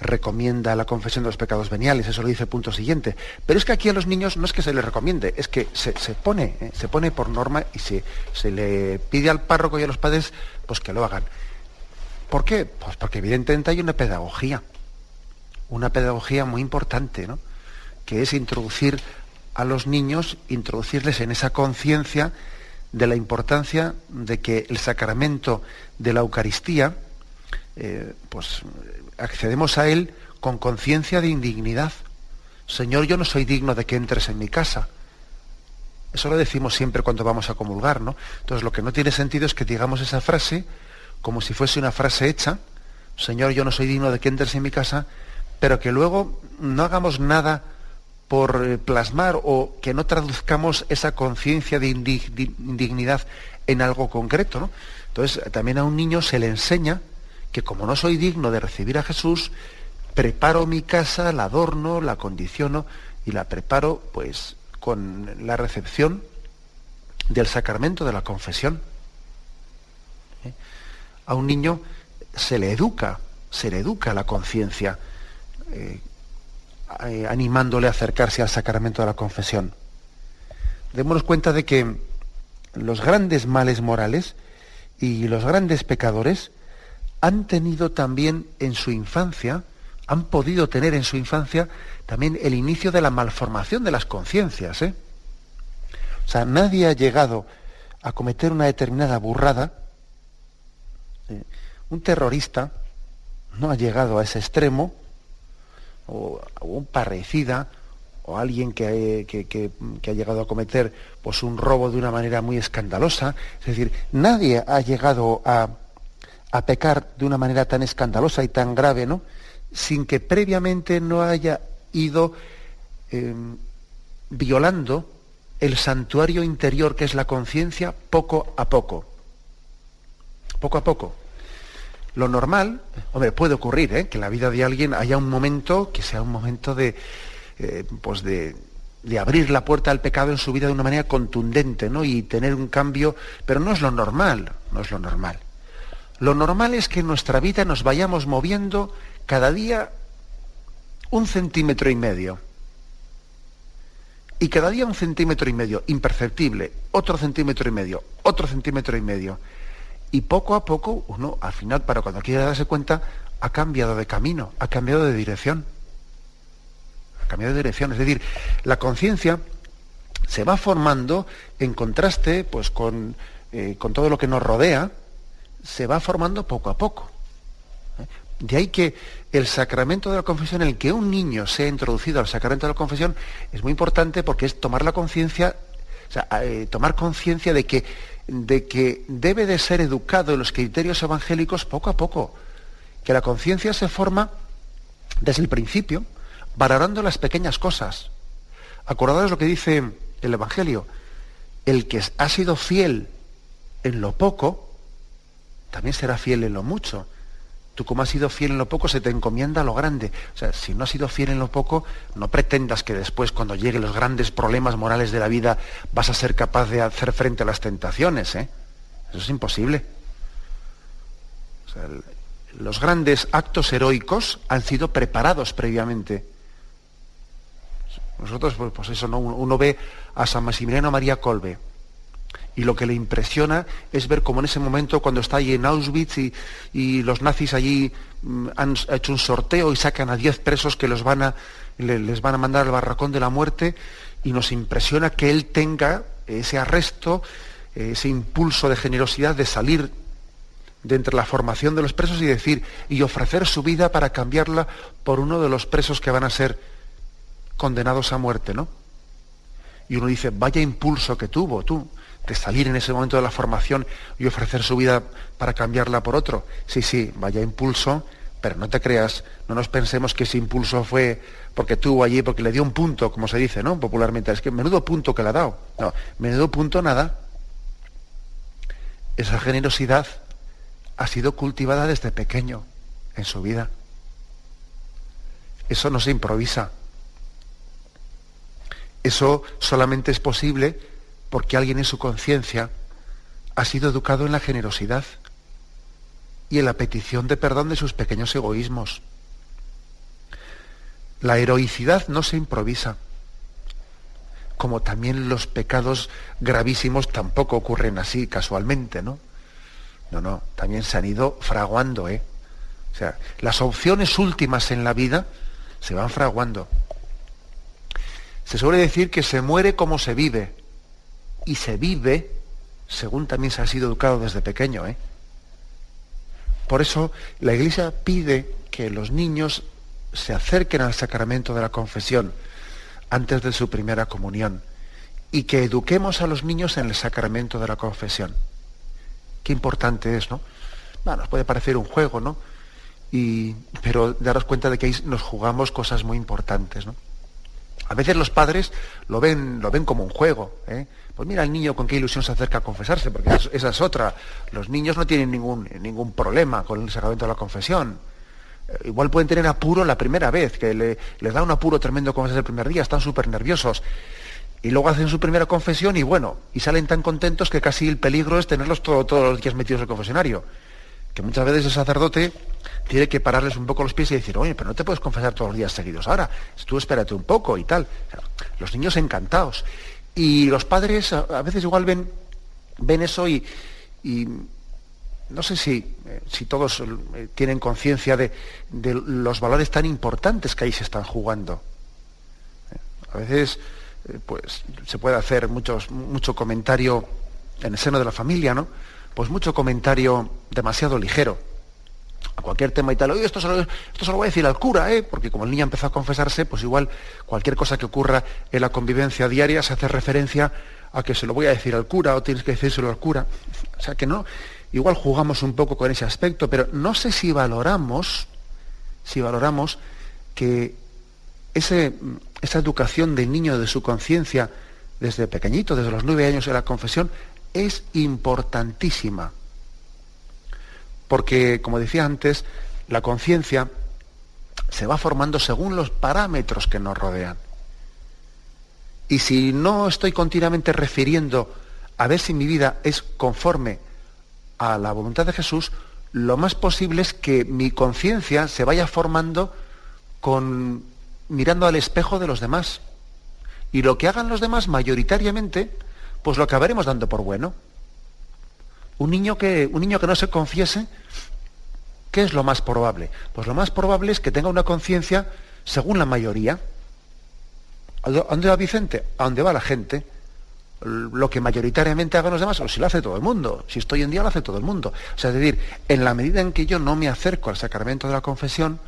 recomienda la confesión de los pecados veniales, eso lo dice el punto siguiente. Pero es que aquí a los niños no es que se les recomiende, es que se, pone, ¿eh? se pone por norma y se, se, le pide al párroco y a los padres pues que lo hagan. ¿Por qué? Pues porque evidentemente hay una pedagogía, una pedagogía muy importante, ¿no? que es introducir a los niños, introducirles en esa conciencia de la importancia de que el sacramento de la Eucaristía, eh, pues accedemos a él con conciencia de indignidad. Señor, yo no soy digno de que entres en mi casa. Eso lo decimos siempre cuando vamos a comulgar, ¿no? Entonces lo que no tiene sentido es que digamos esa frase como si fuese una frase hecha, Señor, yo no soy digno de que entres en mi casa, pero que luego no hagamos nada por eh, plasmar o que no traduzcamos esa conciencia de indignidad en algo concreto. Entonces, también a un niño se le enseña que como no soy digno de recibir a Jesús, preparo mi casa, la adorno, la condiciono y la preparo pues con la recepción del sacramento de la confesión. ¿Eh? A un niño se le educa, se le educa la conciencia. Eh, eh, animándole a acercarse al sacramento de la confesión. Démonos cuenta de que los grandes males morales y los grandes pecadores han tenido también en su infancia, han podido tener en su infancia también el inicio de la malformación de las conciencias. ¿eh? O sea, nadie ha llegado a cometer una determinada burrada. ¿eh? Un terrorista no ha llegado a ese extremo o, un parricida o alguien que, ha llegado a cometer pues, un robo de una manera muy escandalosa. Es decir, nadie ha llegado a, pecar de una manera tan escandalosa y tan grave, ¿no? Sin que previamente no haya ido em, violando el santuario interior que es la conciencia poco a poco. Poco a poco. Lo normal, hombre, puede ocurrir, ¿eh? que en la vida de alguien haya un momento que sea un momento de, eh, pues de, abrir la puerta al pecado en su vida de una manera contundente, ¿no? Y tener un cambio, pero no es lo normal, no es lo normal. Lo normal es que en nuestra vida nos vayamos moviendo cada día un centímetro y medio. Y cada día un centímetro y medio, imperceptible, otro centímetro y medio, otro centímetro y medio y poco a poco uno, al final, para cuando quiera darse cuenta, ha cambiado de camino, ha cambiado de dirección. Ha cambiado de dirección. Es decir, la conciencia se va formando en contraste pues, con, eh, todo lo que nos rodea, se va formando poco a poco. ¿eh? De ahí que el sacramento de la confesión, el que un niño sea introducido al sacramento de la confesión, es muy importante porque es tomar la conciencia, sea, eh, tomar conciencia de que de que debe de ser educado en los criterios evangélicos poco a poco, que la conciencia se forma desde el principio, valorando las pequeñas cosas. Acordados lo que dice el Evangelio, el que ha sido fiel en lo poco, también será fiel en lo mucho. Tú como has sido fiel en lo poco, se te encomienda lo grande. O sea, si no has sido fiel en lo poco, no pretendas que después, cuando lleguen los grandes problemas morales de la vida, vas a ser capaz de hacer frente a las tentaciones. ¿eh? Eso es imposible. los grandes actos heroicos han sido preparados previamente. Nosotros, pues, pues eso, ¿no? uno ve a San Maximiliano María Colbe, y lo que le impresiona es ver cómo en ese momento, cuando está ahí en Auschwitz y, los nazis allí mm, han hecho un sorteo y sacan a 10 presos que los van a, les van a mandar al barracón de la muerte, y nos impresiona que él tenga ese arresto, ese impulso de generosidad de salir de entre la formación de los presos y decir, y ofrecer su vida para cambiarla por uno de los presos que van a ser condenados a muerte, ¿no? Y uno dice, vaya impulso que tuvo tú de salir en ese momento de la formación y ofrecer su vida para cambiarla por otro. Sí, sí, vaya impulso, pero no te creas, no nos pensemos que ese impulso fue porque tuvo allí, porque le dio un punto, como se dice, ¿no? Popularmente, es que menudo punto que le ha dado. No, menudo punto nada. Esa generosidad ha sido cultivada desde pequeño en su vida. Eso no se improvisa. Eso solamente es posible porque alguien en su conciencia ha sido educado en la generosidad y en la petición de perdón de sus pequeños egoísmos. La heroicidad no se improvisa, como también los pecados gravísimos tampoco ocurren así casualmente, ¿no? No, no, también se han ido fraguando, ¿eh? O sea, las opciones últimas en la vida se van fraguando. Se suele decir que se muere como se vive y se vive según también se ha sido educado desde pequeño. ¿eh? Por eso la Iglesia pide que los niños se acerquen al sacramento de la confesión antes de su primera comunión y que eduquemos a los niños en el sacramento de la confesión. Qué importante es, ¿no? Bueno, nos puede parecer un juego, ¿no? Y, pero daros cuenta de que ahí nos jugamos cosas muy importantes, ¿no? A veces los padres lo ven, lo ven como un juego. ¿eh? Pues mira el niño con qué ilusión se acerca a confesarse, porque esa es otra. Los niños no tienen ningún, ningún problema con el sacramento de la confesión. Eh, igual pueden tener apuro la primera vez, que les da un apuro tremendo es el primer día, están súper nerviosos. Y luego hacen su primera confesión y bueno, y salen tan contentos que casi el peligro es tenerlos todos los días metidos en el confesionario. Que muchas veces el sacerdote tiene que pararles un poco los pies y decir, oye, pero no te puedes confesar todos los días seguidos. Ahora, tú espérate un poco y tal. Los niños encantados. Y los padres a, veces igual ven, ven eso y, no sé si, eh, si todos eh, tienen conciencia de, los valores tan importantes que ahí se están jugando. Eh, a veces pues, se puede hacer mucho comentario en el seno de la familia, ¿no? Pues mucho comentario demasiado ligero a cualquier tema y tal, oye, esto se, lo, esto lo voy a decir al cura, ¿eh? porque como el niño empezó a confesarse, pues igual cualquier cosa que ocurra en la convivencia diaria se hace referencia a que se lo voy a decir al cura o tienes que decírselo al cura. O sea que no, igual jugamos un poco con ese aspecto, pero no sé si valoramos, si valoramos que ese, esa educación del niño de su conciencia desde pequeñito, desde los nueve años de la confesión, es importantísima porque, como decía antes, la conciencia se va formando según los parámetros que nos rodean. Y si no estoy continuamente refiriendo a ver si mi vida es conforme a la voluntad de Jesús, lo más posible es que mi conciencia se vaya formando con mirando al espejo de los demás. Y lo que hagan los demás mayoritariamente, pues lo acabaremos dando por bueno. Un niño que, un niño que no se confiese, ¿qué es lo más probable? Pues lo más probable es que tenga una conciencia según la mayoría. ¿A dónde va Vicente? ¿A dónde va la gente? Lo que mayoritariamente hagan los demás, o si lo hace todo el mundo. Si estoy en día, lo hace todo el mundo. O sea, es decir, en la medida en que yo no me acerco al sacramento de la confesión,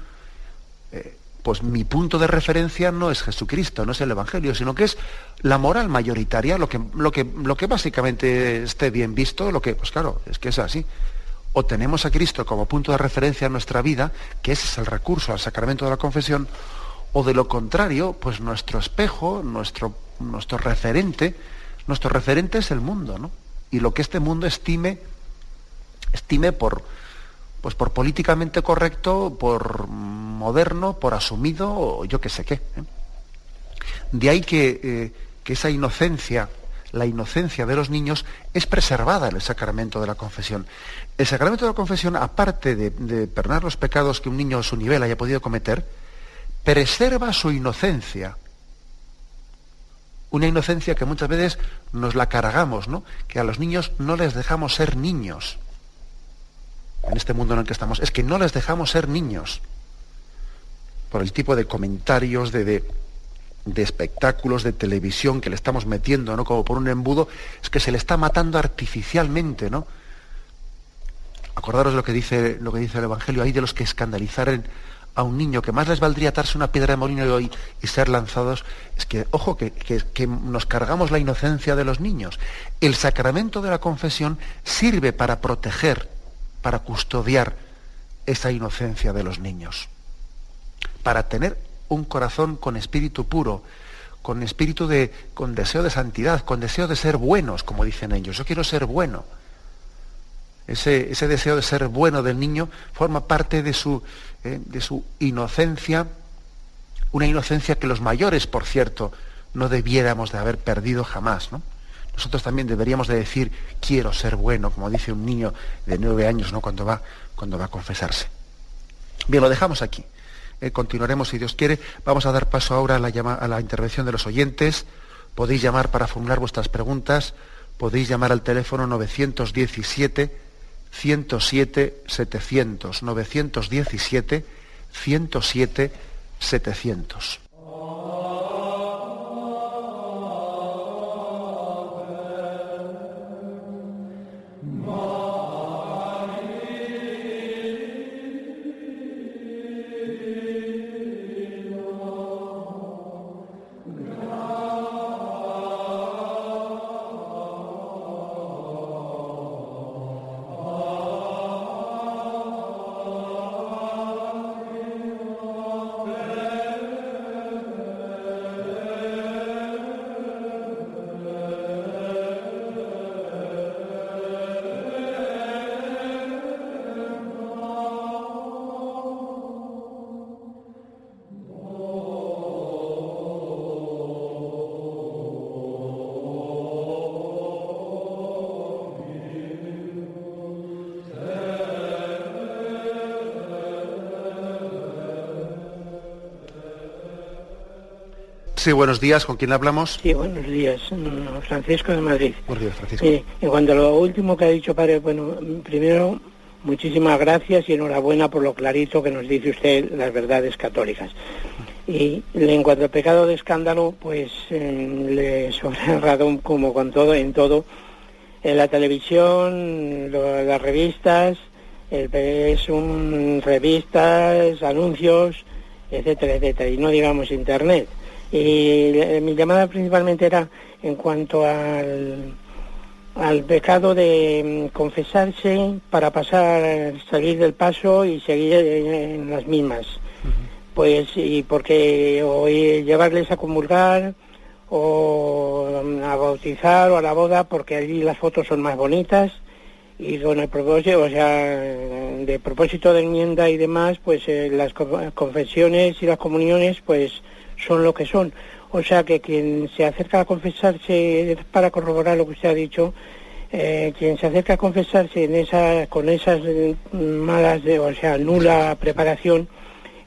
eh, pues mi punto de referencia no es Jesucristo, no es el Evangelio, sino que es la moral mayoritaria, lo que, lo que, lo que básicamente esté bien visto, lo que, pues claro, es que es así. O tenemos a Cristo como punto de referencia en nuestra vida, que ese es el recurso al sacramento de la confesión, o de lo contrario, pues nuestro espejo, nuestro, nuestro referente, nuestro referente es el mundo, ¿no? Y lo que este mundo estime, estime por, pues por políticamente correcto, por moderno, por asumido, o yo qué sé qué. ¿eh? De ahí eh, que, esa inocencia, la inocencia de los niños, es preservada en el sacramento de la confesión. El sacramento de la confesión, aparte de, de perdonar los pecados que un niño a su nivel haya podido cometer, preserva su inocencia. Una inocencia que muchas veces nos la cargamos, ¿no? Que a los niños no les dejamos ser niños en este mundo en el que estamos, es que no les dejamos ser niños por el tipo de comentarios, de, de, espectáculos, de televisión que le estamos metiendo, ¿no? Como por un embudo, es que se le está matando artificialmente, ¿no? Acordaros lo que dice, lo que dice el Evangelio, hay de los que escandalizaren a un niño, que más les valdría atarse una piedra de molino y, y ser lanzados, es que, ojo, que, que, nos cargamos la inocencia de los niños. El sacramento de la confesión sirve para proteger para custodiar esa inocencia de los niños, para tener un corazón con espíritu puro, con espíritu de, con deseo de santidad, con deseo de ser buenos, como dicen ellos. Yo quiero ser bueno. Ese, ese deseo de ser bueno del niño forma parte de su, eh, de su inocencia, una inocencia que los mayores, por cierto, no debiéramos de haber perdido jamás, ¿no? Nosotros también deberíamos de decir, quiero ser bueno, como dice un niño de nueve años ¿no? cuando, va, cuando va a confesarse. Bien, lo dejamos aquí. Eh, continuaremos si Dios quiere. Vamos a dar paso ahora a la, a la intervención de los oyentes. Podéis llamar para formular vuestras preguntas. Podéis llamar al teléfono 917 107 700. 917 107 700. Sí, buenos días. ¿Con quién hablamos? Sí, buenos días. Francisco de Madrid. Buenos días, Francisco. En cuanto a lo último que ha dicho, padre, bueno, primero, muchísimas gracias y enhorabuena por lo clarito que nos dice usted las verdades católicas. Y en cuanto al pecado de escándalo, pues eh, le sobra razón como con todo, en todo. En la televisión, lo- las revistas, el- es un revistas, anuncios, etcétera, etcétera, y no digamos internet. Y eh, mi llamada principalmente era en cuanto al, al pecado de mm, confesarse para pasar, salir del paso y seguir en las mismas. Pues, y porque o llevarles a comulgar o mm, a bautizar o a la boda porque allí las fotos son más bonitas y con el propósito, o sea, de propósito de enmienda y demás, pues eh, las co- confesiones y las comuniones, pues son lo que son. O sea que quien se acerca a confesarse, para corroborar lo que usted ha dicho, eh, quien se acerca a confesarse en esa, con esas eh, malas, de- o sea, nula preparación,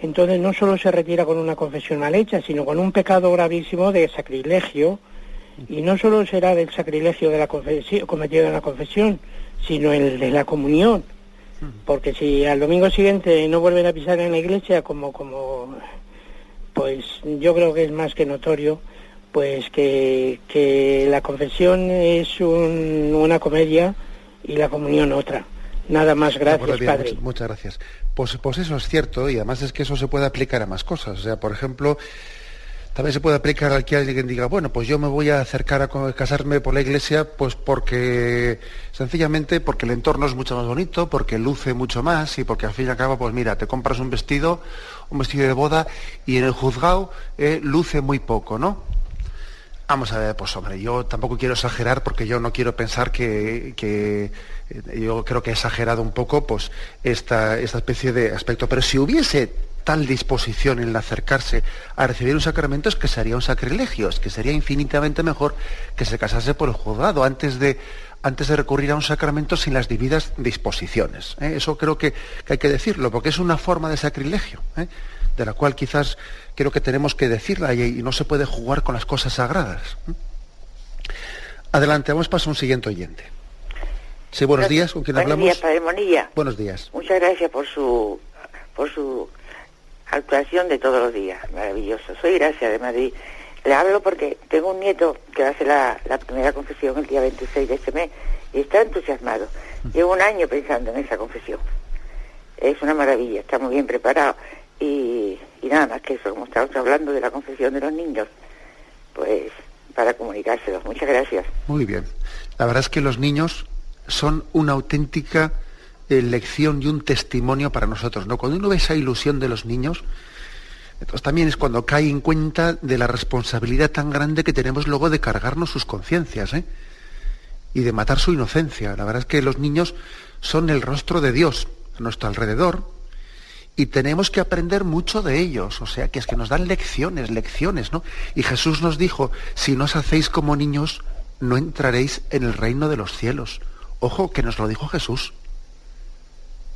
entonces no solo se retira con una confesión mal hecha, sino con un pecado gravísimo de sacrilegio, y no solo será del sacrilegio de la cometido en la confesión, sino el de la comunión. Porque si al domingo siguiente no vuelven a pisar en la iglesia como, como pues yo creo que es más que notorio, pues que, que la confesión es un- una comedia y la comunión otra. Nada más, gracias, bien, padre. muchas, muchas gracias. Pues, pues eso es cierto y además es que eso se puede aplicar a más cosas. O sea, por ejemplo, también se puede aplicar al que alguien diga, bueno, pues yo me voy a acercar a casarme por la iglesia, pues porque sencillamente porque el entorno es mucho más bonito, porque luce mucho más y porque al fin y al cabo, pues mira, te compras un vestido, un vestido de boda y en el juzgado eh, luce muy poco, ¿no? Vamos a ver, pues hombre, yo tampoco quiero exagerar porque yo no quiero pensar que, que, eh, yo creo que he exagerado un poco pues esta, esta especie de aspecto. Pero si hubiese tal disposición en el acercarse a recibir un sacramento es que sería un sacrilegio, es que sería infinitamente mejor que se casase por el juzgado antes de, antes de recurrir a un sacramento sin las debidas disposiciones. ¿eh? Eso creo que, que hay que decirlo, porque es una forma de sacrilegio, ¿eh? de la cual quizás creo que tenemos que decirla y, y no se puede jugar con las cosas sagradas. ¿eh? Adelante, vamos paso a un siguiente oyente. Sí, buenos días, ¿con quién Buenos hablamos? días, Padre Monilla. Buenos días. Muchas gracias por su por su actuación de todos los días. Maravilloso. Soy Gracia de Madrid. Le hablo porque tengo un nieto que hacer la, la primera confesión el día 26 de este mes y está entusiasmado. Llevo un año pensando en esa confesión. Es una maravilla, está muy bien preparado. Y, y nada más que eso, como estamos hablando de la confesión de los niños, pues para comunicárselos. Muchas gracias. Muy bien. La verdad es que los niños son una auténtica lección y un testimonio para nosotros. ¿no? Cuando uno ve esa ilusión de los niños, entonces también es cuando cae en cuenta de la responsabilidad tan grande que tenemos luego de cargarnos sus conciencias ¿eh? y de matar su inocencia. La verdad es que los niños son el rostro de Dios a nuestro alrededor y tenemos que aprender mucho de ellos. O sea, que es que nos dan lecciones, lecciones, ¿no? Y Jesús nos dijo, si no os hacéis como niños, no entraréis en el reino de los cielos. Ojo, que nos lo dijo Jesús.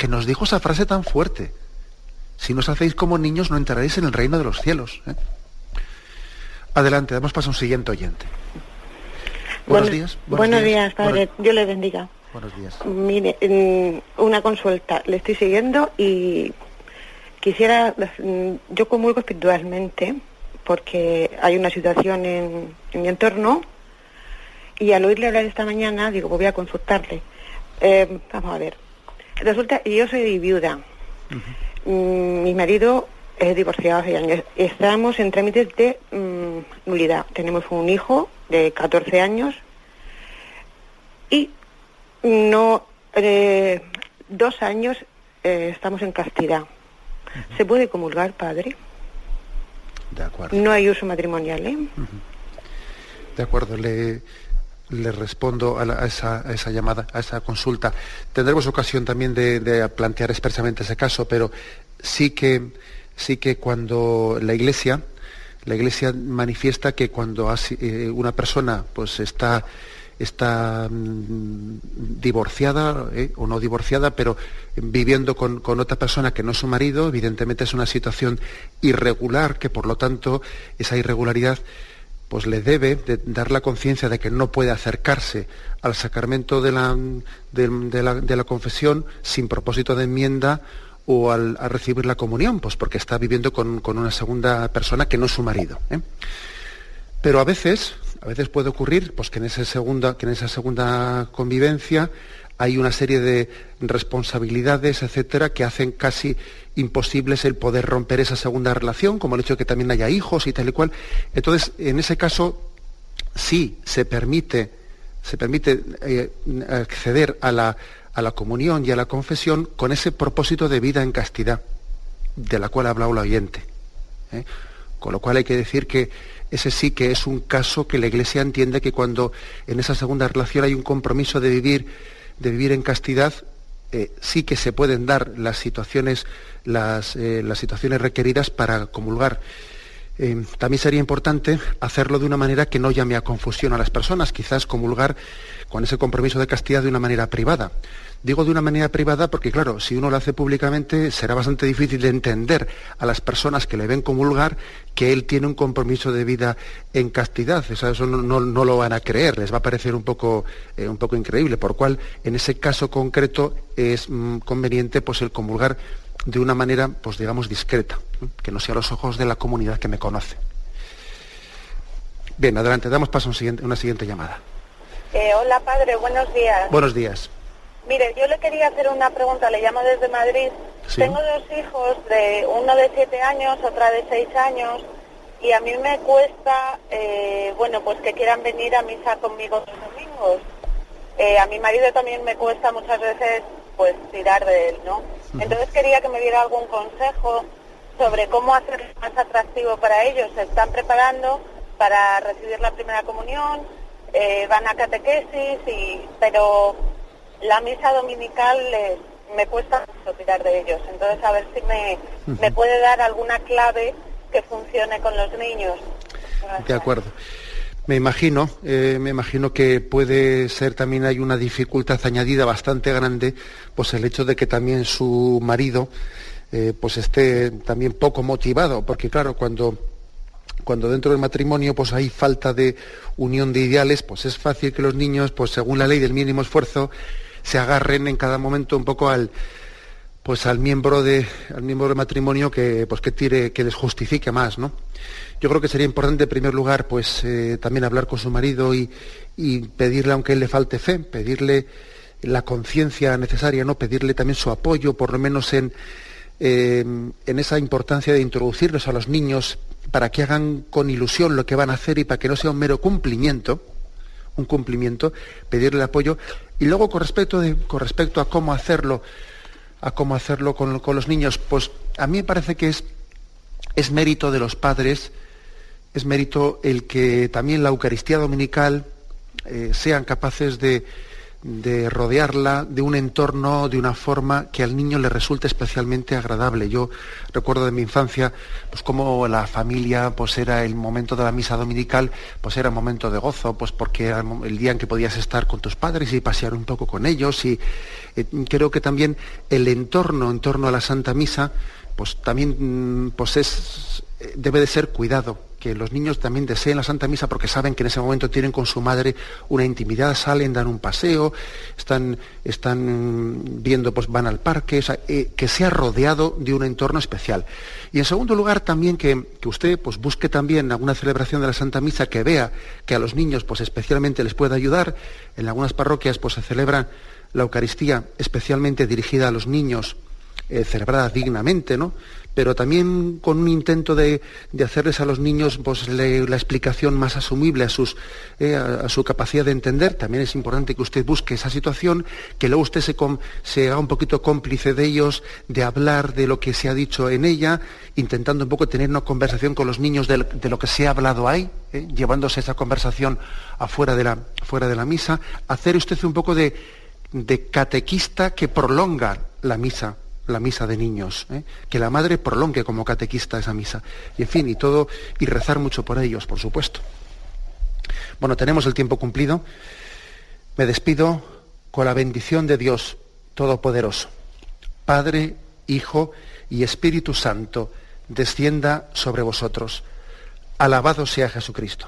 Que nos dijo esa frase tan fuerte. Si no os hacéis como niños, no entraréis en el reino de los cielos. ¿eh? Adelante, damos paso a un siguiente oyente. Buenos Buenos- días. Buenos, días, padre. Buenos, Dios le bendiga. buenos días. Mire, mm, una consulta. Le estoy siguiendo y quisiera, mm, yo comulgo espiritualmente porque hay una situación en, en mi entorno y al oírle hablar esta mañana digo, voy a consultarle. Eh, vamos a ver. Resulta yo soy viuda. Mm, mi marido es divorciado hace años. Estamos en trámites de mm, nulidad. Tenemos un hijo de 14 años y no eh, dos años eh, estamos en castidad. ¿Se puede comulgar, padre? De acuerdo. No hay uso matrimonial, ¿eh? De acuerdo, le, le respondo a, la- a esa, a esa llamada, a esa consulta. Tendremos ocasión también de, plantear expresamente ese caso, pero sí que, sí que cuando la Iglesia, la Iglesia manifiesta que cuando eh, una persona pues está está mm, divorciada eh, o no divorciada, pero viviendo con, otra persona que no es su marido, evidentemente es una situación irregular, que por lo tanto esa irregularidad pues le debe dar la conciencia de que no puede acercarse al sacramento de la, de, la, confesión sin propósito de enmienda o al, a recibir la comunión, pues porque está viviendo con, una segunda persona que no es su marido. ¿eh? Pero a veces, a veces puede ocurrir pues, que, en segunda, que en esa segunda convivencia hay una serie de responsabilidades, etcétera, que hacen casi imposibles el poder romper esa segunda relación, como el hecho de que también haya hijos y tal y cual. Entonces, en ese caso, sí se permite, se permite eh, acceder a la, a la comunión y a la confesión con ese propósito de vida en castidad, de la cual ha hablado la oyente. ¿eh? Con lo cual hay que decir que ese sí que es un caso que la Iglesia entiende que cuando en esa segunda relación hay un compromiso de vivir, de vivir en castidad, eh, sí que se pueden dar las situaciones, las, eh, las situaciones requeridas para comulgar. Eh, también sería importante hacerlo de una manera que no llame a confusión a las personas, quizás comulgar con ese compromiso de castidad de una manera privada. Digo de una manera privada porque, claro, si uno lo hace públicamente, será bastante difícil de entender a las personas que le ven comulgar que él tiene un compromiso de vida en castidad. Eso, no, lo van a creer, les va a parecer un poco, eh, un poco increíble, por cual en ese caso concreto es mm, conveniente pues, el comulgar de una manera, pues digamos, discreta, que no sea a los ojos de la comunidad que me conoce. Bien, adelante, damos paso a una siguiente llamada. Eh, hola, padre, buenos días. Buenos días. Mire, yo le quería hacer una pregunta, le llamo desde Madrid. Tengo dos hijos, de uno de siete años, otra de seis años, y a mí me cuesta, eh, bueno, pues que quieran venir a misa conmigo los domingos. Eh, a mi marido también me cuesta muchas veces, pues, tirar de él, ¿no? Entonces quería que me diera algún consejo sobre cómo hacerlo más atractivo para ellos. Se están preparando para recibir la primera comunión, eh, van a catequesis, y, pero la misa dominical me cuesta mucho tirar de ellos. Entonces, a ver si me, me puede dar alguna clave que funcione con los niños. De acuerdo. Me imagino, eh, me imagino que puede ser también hay una dificultad añadida bastante grande, pues el hecho de que también su marido eh, pues esté también poco motivado, porque claro, cuando cuando dentro del matrimonio pues hay falta de unión de ideales, pues es fácil que los niños, pues según la ley del mínimo esfuerzo, se agarren en cada momento un poco al pues al miembro de al miembro del matrimonio que pues que tire que les justifique más no yo creo que sería importante en primer lugar pues eh, también hablar con su marido y, pedirle aunque él le falte fe pedirle la conciencia necesaria no pedirle también su apoyo por lo menos en eh, en esa importancia de introducirlos a los niños para que hagan con ilusión lo que van a hacer y para que no sea un mero cumplimiento un cumplimiento, pedirle apoyo. Y luego con respecto, de, con respecto a cómo hacerlo, a cómo hacerlo con, los niños, pues a mí me parece que es, es mérito de los padres, es mérito el que también la Eucaristía Dominical eh, sean capaces de, de rodearla de un entorno, de una forma que al niño le resulte especialmente agradable. Yo recuerdo de mi infancia, pues como la familia, pues era el momento de la misa dominical, pues era un momento de gozo, pues porque era el día en que podías estar con tus padres y pasear un poco con ellos. Y eh, creo que también el entorno en torno a la Santa Misa, pues también mm, pues es, debe de ser cuidado que los niños también deseen la Santa Misa porque saben que en ese momento tienen con su madre una intimidad, salen, dan un paseo, están, están viendo, pues van al parque, eh, que sea rodeado de un entorno especial. Y en segundo lugar también que, usted pues, busque también alguna celebración de la Santa Misa que vea que a los niños pues, especialmente les pueda ayudar. En algunas parroquias pues, se celebra la Eucaristía especialmente dirigida a los niños, eh, celebrada dignamente, ¿no? Pero también con un intento de, hacerles a los niños pues, la explicación más asumible a, sus, eh, a, su capacidad de entender. También es importante que usted busque esa situación, que luego usted se, haga un poquito cómplice de ellos, de hablar de lo que se ha dicho en ella, intentando un poco tener una conversación con los niños de, lo que se ha hablado ahí, eh, llevándose esa conversación afuera de la, fuera de la misa. Hacer usted un poco de catequista que prolonga la misa la misa de niños, ¿eh? que la madre prolongue como catequista esa misa. Y en fin, y todo, y rezar mucho por ellos, por supuesto. Bueno, tenemos el tiempo cumplido. Me despido con la bendición de Dios Todopoderoso. Padre, Hijo y Espíritu Santo, descienda sobre vosotros. Alabado sea Jesucristo.